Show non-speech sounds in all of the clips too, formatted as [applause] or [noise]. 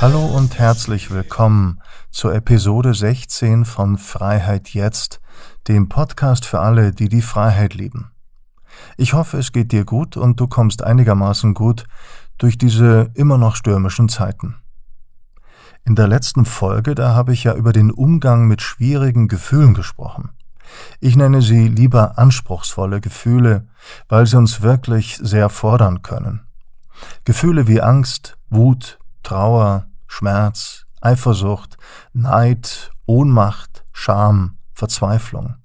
Hallo und herzlich willkommen zur Episode 16 von Freiheit jetzt, dem Podcast für alle, die die Freiheit lieben. Ich hoffe, es geht dir gut und du kommst einigermaßen gut durch diese immer noch stürmischen Zeiten. In der letzten Folge, da habe ich ja über den Umgang mit schwierigen Gefühlen gesprochen. Ich nenne sie lieber anspruchsvolle Gefühle, weil sie uns wirklich sehr fordern können. Gefühle wie Angst, Wut, Trauer, Schmerz, Eifersucht, Neid, Ohnmacht, Scham, Verzweiflung.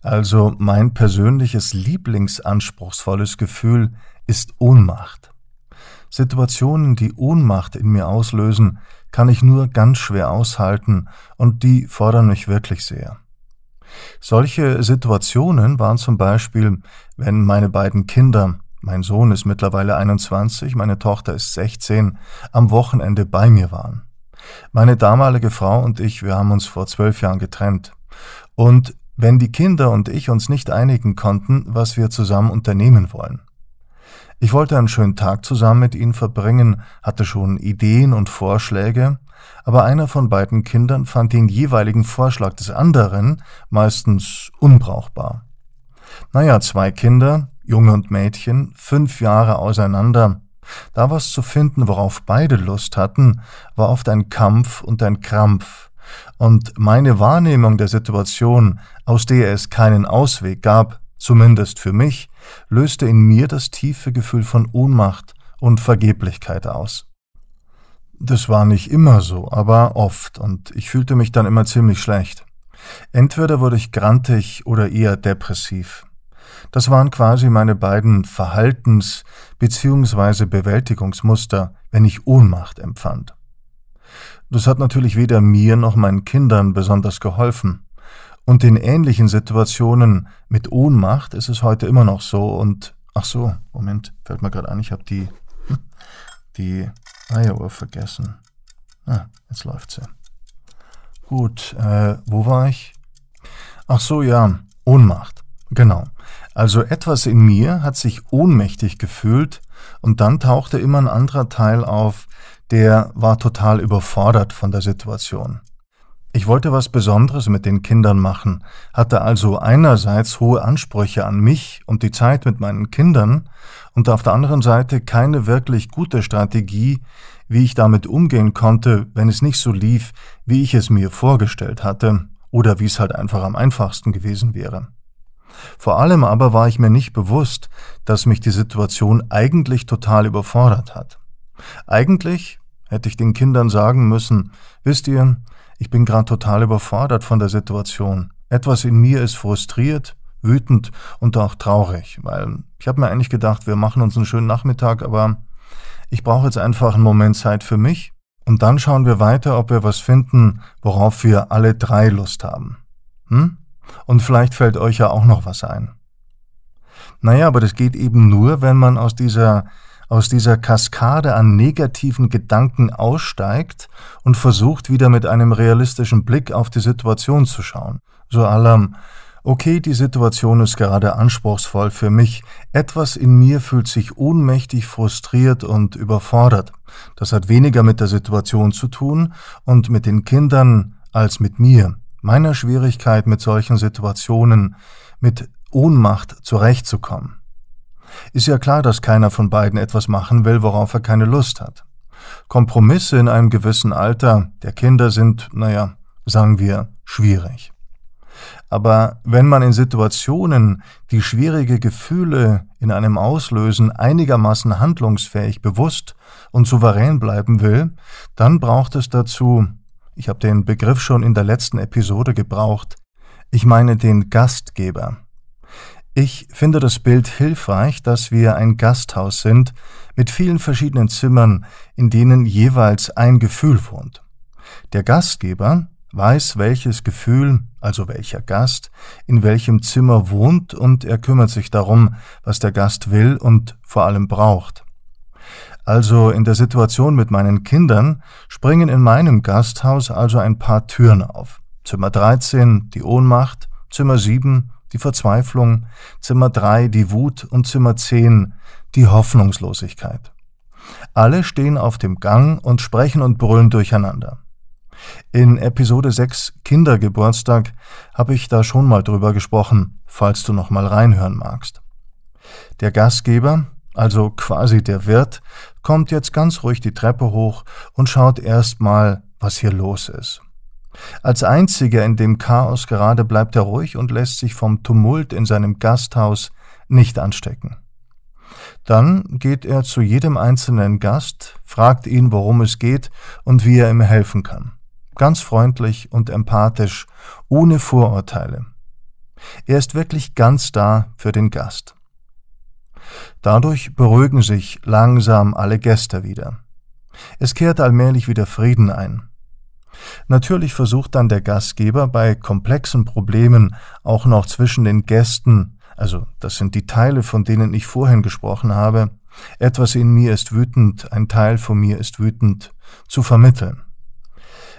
Also mein persönliches lieblingsanspruchsvolles Gefühl ist Ohnmacht. Situationen, die Ohnmacht in mir auslösen, kann ich nur ganz schwer aushalten und die fordern mich wirklich sehr. Solche Situationen waren zum Beispiel, wenn meine beiden Kinder mein Sohn ist mittlerweile 21, meine Tochter ist 16, am Wochenende bei mir waren. Meine damalige Frau und ich, wir haben uns vor zwölf Jahren getrennt. Und wenn die Kinder und ich uns nicht einigen konnten, was wir zusammen unternehmen wollen. Ich wollte einen schönen Tag zusammen mit ihnen verbringen, hatte schon Ideen und Vorschläge, aber einer von beiden Kindern fand den jeweiligen Vorschlag des anderen meistens unbrauchbar. Naja, zwei Kinder, Junge und Mädchen, fünf Jahre auseinander. Da was zu finden, worauf beide Lust hatten, war oft ein Kampf und ein Krampf. Und meine Wahrnehmung der Situation, aus der es keinen Ausweg gab, zumindest für mich, löste in mir das tiefe Gefühl von Ohnmacht und Vergeblichkeit aus. Das war nicht immer so, aber oft, und ich fühlte mich dann immer ziemlich schlecht. Entweder wurde ich grantig oder eher depressiv. Das waren quasi meine beiden Verhaltens- bzw. Bewältigungsmuster, wenn ich Ohnmacht empfand. Das hat natürlich weder mir noch meinen Kindern besonders geholfen. Und in ähnlichen Situationen mit Ohnmacht ist es heute immer noch so und ach so, Moment, fällt mir gerade ein, ich habe die hm, die Eieruhr vergessen. Ah, jetzt läuft sie. Gut, äh, wo war ich? Ach so, ja, Ohnmacht. Genau. Also etwas in mir hat sich ohnmächtig gefühlt und dann tauchte immer ein anderer Teil auf, der war total überfordert von der Situation. Ich wollte was Besonderes mit den Kindern machen, hatte also einerseits hohe Ansprüche an mich und die Zeit mit meinen Kindern und auf der anderen Seite keine wirklich gute Strategie, wie ich damit umgehen konnte, wenn es nicht so lief, wie ich es mir vorgestellt hatte oder wie es halt einfach am einfachsten gewesen wäre. Vor allem aber war ich mir nicht bewusst, dass mich die Situation eigentlich total überfordert hat. Eigentlich hätte ich den Kindern sagen müssen, wisst ihr, ich bin gerade total überfordert von der Situation. Etwas in mir ist frustriert, wütend und auch traurig, weil ich habe mir eigentlich gedacht, wir machen uns einen schönen Nachmittag, aber ich brauche jetzt einfach einen Moment Zeit für mich und dann schauen wir weiter, ob wir was finden, worauf wir alle drei Lust haben. Hm? Und vielleicht fällt euch ja auch noch was ein. Naja, aber das geht eben nur, wenn man aus dieser, aus dieser Kaskade an negativen Gedanken aussteigt und versucht, wieder mit einem realistischen Blick auf die Situation zu schauen. So allem, okay, die Situation ist gerade anspruchsvoll für mich, etwas in mir fühlt sich ohnmächtig, frustriert und überfordert. Das hat weniger mit der Situation zu tun und mit den Kindern als mit mir meiner Schwierigkeit mit solchen Situationen, mit Ohnmacht zurechtzukommen. Ist ja klar, dass keiner von beiden etwas machen will, worauf er keine Lust hat. Kompromisse in einem gewissen Alter der Kinder sind, naja, sagen wir, schwierig. Aber wenn man in Situationen, die schwierige Gefühle in einem auslösen, einigermaßen handlungsfähig, bewusst und souverän bleiben will, dann braucht es dazu ich habe den Begriff schon in der letzten Episode gebraucht. Ich meine den Gastgeber. Ich finde das Bild hilfreich, dass wir ein Gasthaus sind mit vielen verschiedenen Zimmern, in denen jeweils ein Gefühl wohnt. Der Gastgeber weiß, welches Gefühl, also welcher Gast, in welchem Zimmer wohnt und er kümmert sich darum, was der Gast will und vor allem braucht. Also in der Situation mit meinen Kindern springen in meinem Gasthaus also ein paar Türen auf. Zimmer 13 die Ohnmacht, Zimmer 7 die Verzweiflung, Zimmer 3 die Wut und Zimmer 10 die Hoffnungslosigkeit. Alle stehen auf dem Gang und sprechen und brüllen durcheinander. In Episode 6 Kindergeburtstag habe ich da schon mal drüber gesprochen, falls du noch mal reinhören magst. Der Gastgeber, also quasi der Wirt, kommt jetzt ganz ruhig die Treppe hoch und schaut erst mal, was hier los ist. Als einziger in dem Chaos gerade bleibt er ruhig und lässt sich vom Tumult in seinem Gasthaus nicht anstecken. Dann geht er zu jedem einzelnen Gast, fragt ihn, worum es geht und wie er ihm helfen kann. Ganz freundlich und empathisch, ohne Vorurteile. Er ist wirklich ganz da für den Gast. Dadurch beruhigen sich langsam alle Gäste wieder. Es kehrt allmählich wieder Frieden ein. Natürlich versucht dann der Gastgeber bei komplexen Problemen auch noch zwischen den Gästen, also das sind die Teile, von denen ich vorhin gesprochen habe, etwas in mir ist wütend, ein Teil von mir ist wütend, zu vermitteln.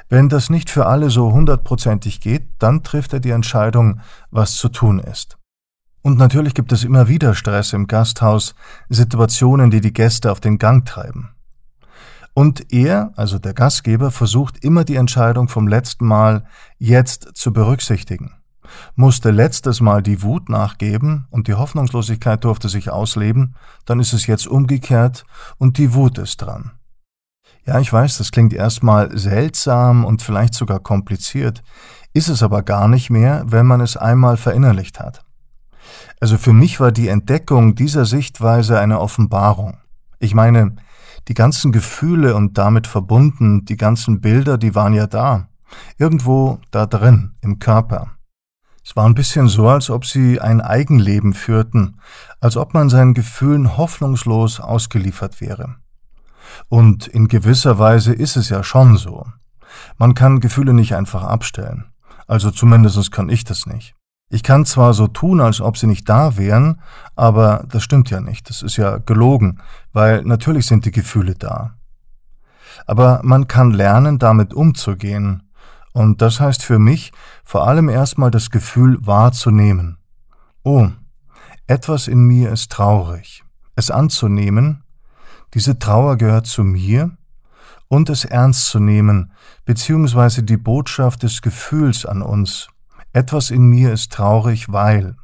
Wenn das nicht für alle so hundertprozentig geht, dann trifft er die Entscheidung, was zu tun ist. Und natürlich gibt es immer wieder Stress im Gasthaus, Situationen, die die Gäste auf den Gang treiben. Und er, also der Gastgeber, versucht immer die Entscheidung vom letzten Mal jetzt zu berücksichtigen. Musste letztes Mal die Wut nachgeben und die Hoffnungslosigkeit durfte sich ausleben, dann ist es jetzt umgekehrt und die Wut ist dran. Ja, ich weiß, das klingt erstmal seltsam und vielleicht sogar kompliziert, ist es aber gar nicht mehr, wenn man es einmal verinnerlicht hat. Also für mich war die Entdeckung dieser Sichtweise eine Offenbarung. Ich meine, die ganzen Gefühle und damit verbunden, die ganzen Bilder, die waren ja da. Irgendwo da drin, im Körper. Es war ein bisschen so, als ob sie ein Eigenleben führten, als ob man seinen Gefühlen hoffnungslos ausgeliefert wäre. Und in gewisser Weise ist es ja schon so. Man kann Gefühle nicht einfach abstellen. Also zumindest kann ich das nicht. Ich kann zwar so tun, als ob sie nicht da wären, aber das stimmt ja nicht. Das ist ja gelogen, weil natürlich sind die Gefühle da. Aber man kann lernen, damit umzugehen. Und das heißt für mich vor allem erstmal das Gefühl wahrzunehmen. Oh, etwas in mir ist traurig. Es anzunehmen, diese Trauer gehört zu mir, und es ernst zu nehmen, beziehungsweise die Botschaft des Gefühls an uns, etwas in mir ist traurig, weil.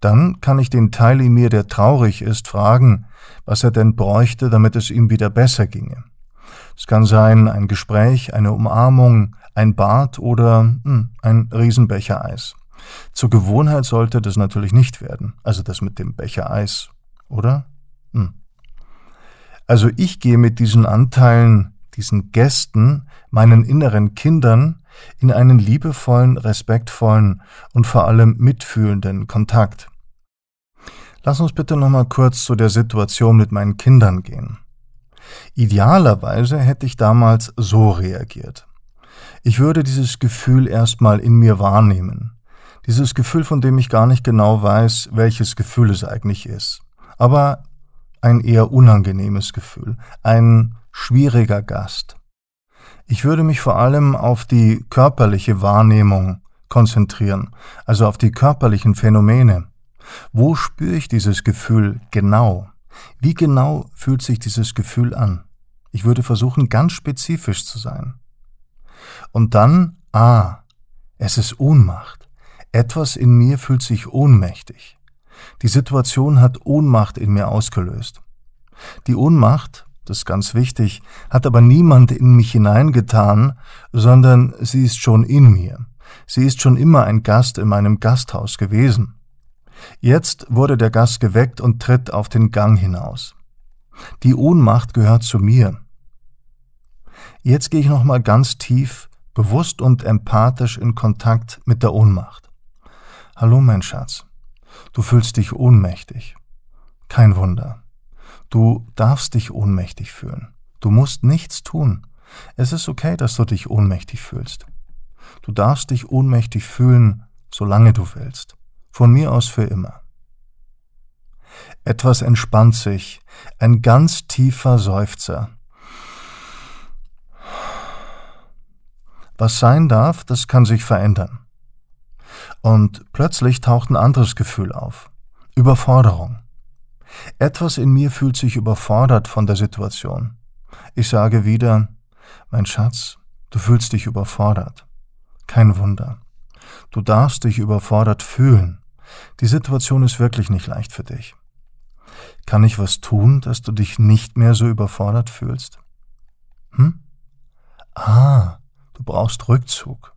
Dann kann ich den Teil in mir, der traurig ist, fragen, was er denn bräuchte, damit es ihm wieder besser ginge. Es kann sein ein Gespräch, eine Umarmung, ein Bad oder hm, ein Riesenbecher Eis. Zur Gewohnheit sollte das natürlich nicht werden, also das mit dem Becher Eis, oder? Hm. Also ich gehe mit diesen Anteilen, diesen Gästen, meinen inneren Kindern in einen liebevollen, respektvollen und vor allem mitfühlenden Kontakt. Lass uns bitte nochmal kurz zu der Situation mit meinen Kindern gehen. Idealerweise hätte ich damals so reagiert. Ich würde dieses Gefühl erstmal in mir wahrnehmen. Dieses Gefühl, von dem ich gar nicht genau weiß, welches Gefühl es eigentlich ist. Aber ein eher unangenehmes Gefühl, ein schwieriger Gast. Ich würde mich vor allem auf die körperliche Wahrnehmung konzentrieren, also auf die körperlichen Phänomene. Wo spüre ich dieses Gefühl genau? Wie genau fühlt sich dieses Gefühl an? Ich würde versuchen, ganz spezifisch zu sein. Und dann, ah, es ist Ohnmacht. Etwas in mir fühlt sich ohnmächtig. Die Situation hat Ohnmacht in mir ausgelöst. Die Ohnmacht das ist ganz wichtig, hat aber niemand in mich hineingetan, sondern sie ist schon in mir. Sie ist schon immer ein Gast in meinem Gasthaus gewesen. Jetzt wurde der Gast geweckt und tritt auf den Gang hinaus. Die Ohnmacht gehört zu mir. Jetzt gehe ich nochmal ganz tief, bewusst und empathisch in Kontakt mit der Ohnmacht. Hallo, mein Schatz. Du fühlst dich ohnmächtig. Kein Wunder. Du darfst dich ohnmächtig fühlen. Du musst nichts tun. Es ist okay, dass du dich ohnmächtig fühlst. Du darfst dich ohnmächtig fühlen, solange du willst. Von mir aus für immer. Etwas entspannt sich, ein ganz tiefer Seufzer. Was sein darf, das kann sich verändern. Und plötzlich taucht ein anderes Gefühl auf. Überforderung. Etwas in mir fühlt sich überfordert von der Situation. Ich sage wieder, mein Schatz, du fühlst dich überfordert. Kein Wunder. Du darfst dich überfordert fühlen. Die Situation ist wirklich nicht leicht für dich. Kann ich was tun, dass du dich nicht mehr so überfordert fühlst? Hm? Ah, du brauchst Rückzug.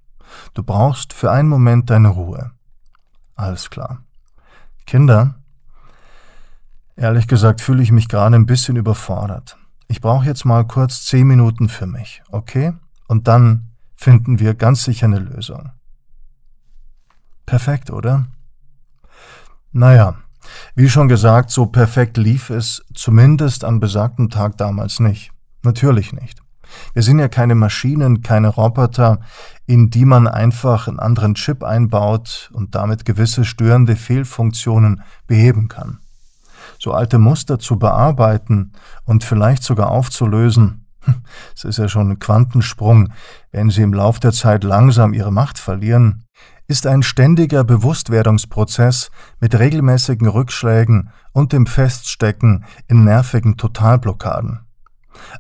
Du brauchst für einen Moment deine Ruhe. Alles klar. Kinder, ehrlich gesagt fühle ich mich gerade ein bisschen überfordert. Ich brauche jetzt mal kurz zehn Minuten für mich, okay? Und dann finden wir ganz sicher eine Lösung. Perfekt, oder? Naja, wie schon gesagt, so perfekt lief es zumindest an besagtem Tag damals nicht. Natürlich nicht. Wir sind ja keine Maschinen, keine Roboter, in die man einfach einen anderen Chip einbaut und damit gewisse störende Fehlfunktionen beheben kann. So alte Muster zu bearbeiten und vielleicht sogar aufzulösen, [laughs] es ist ja schon ein Quantensprung, wenn sie im Lauf der Zeit langsam ihre Macht verlieren, ist ein ständiger Bewusstwerdungsprozess mit regelmäßigen Rückschlägen und dem Feststecken in nervigen Totalblockaden.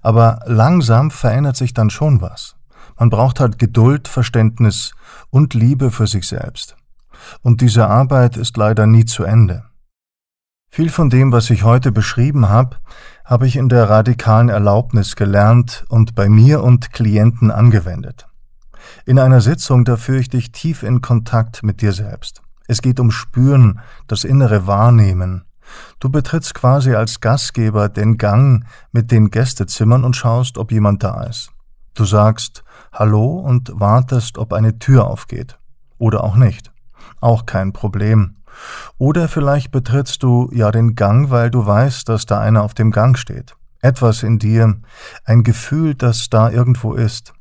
Aber langsam verändert sich dann schon was. Man braucht halt Geduld, Verständnis und Liebe für sich selbst. Und diese Arbeit ist leider nie zu Ende. Viel von dem, was ich heute beschrieben habe, habe ich in der radikalen Erlaubnis gelernt und bei mir und Klienten angewendet. In einer Sitzung, da führe ich dich tief in Kontakt mit dir selbst. Es geht um Spüren, das innere Wahrnehmen, Du betrittst quasi als Gastgeber den Gang mit den Gästezimmern und schaust, ob jemand da ist. Du sagst Hallo und wartest, ob eine Tür aufgeht. Oder auch nicht. Auch kein Problem. Oder vielleicht betrittst du ja den Gang, weil du weißt, dass da einer auf dem Gang steht. Etwas in dir, ein Gefühl, das da irgendwo ist.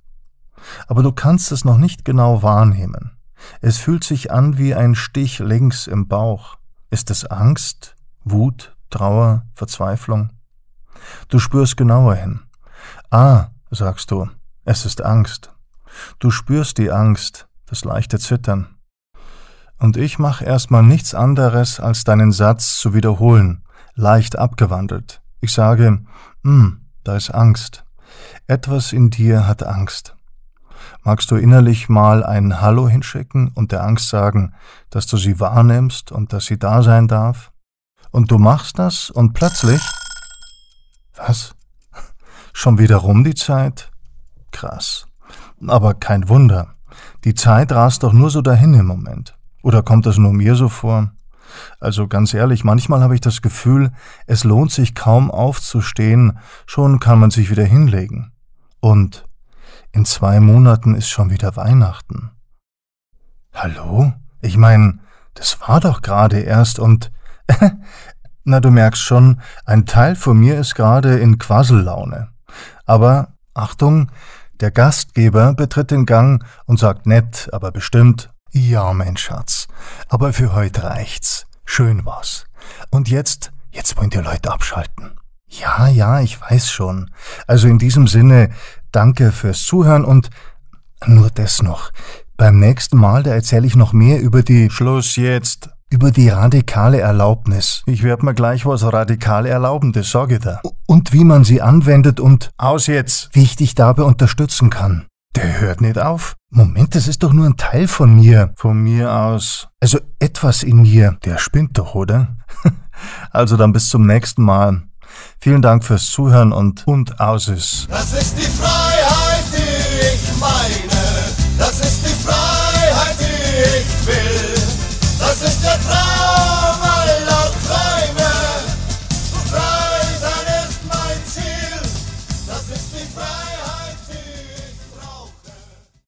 Aber du kannst es noch nicht genau wahrnehmen. Es fühlt sich an wie ein Stich links im Bauch. Ist es Angst? Wut, Trauer, Verzweiflung. Du spürst genauer hin. Ah, sagst du, es ist Angst. Du spürst die Angst, das leichte Zittern. Und ich mach erstmal nichts anderes, als deinen Satz zu wiederholen, leicht abgewandelt. Ich sage, hm, da ist Angst. Etwas in dir hat Angst. Magst du innerlich mal ein Hallo hinschicken und der Angst sagen, dass du sie wahrnimmst und dass sie da sein darf? Und du machst das und plötzlich. Was? Schon wieder rum die Zeit? Krass. Aber kein Wunder. Die Zeit rast doch nur so dahin im Moment. Oder kommt das nur mir so vor? Also ganz ehrlich, manchmal habe ich das Gefühl, es lohnt sich kaum aufzustehen, schon kann man sich wieder hinlegen. Und in zwei Monaten ist schon wieder Weihnachten. Hallo? Ich meine, das war doch gerade erst und [laughs] Na, du merkst schon, ein Teil von mir ist gerade in Quassellaune. Aber Achtung, der Gastgeber betritt den Gang und sagt nett, aber bestimmt, ja, mein Schatz, aber für heute reicht's. Schön war's. Und jetzt, jetzt wollen die Leute abschalten. Ja, ja, ich weiß schon. Also in diesem Sinne, danke fürs Zuhören und nur das noch. Beim nächsten Mal, da erzähle ich noch mehr über die Schluss jetzt über die radikale Erlaubnis. Ich werde mir gleich was radikal erlauben, das sage ich da. Und wie man sie anwendet und aus jetzt, wie ich dich dabei unterstützen kann. Der hört nicht auf. Moment, das ist doch nur ein Teil von mir. Von mir aus. Also etwas in mir. Der spinnt doch, oder? [laughs] also dann bis zum nächsten Mal. Vielen Dank fürs Zuhören und und aus ist. Das ist die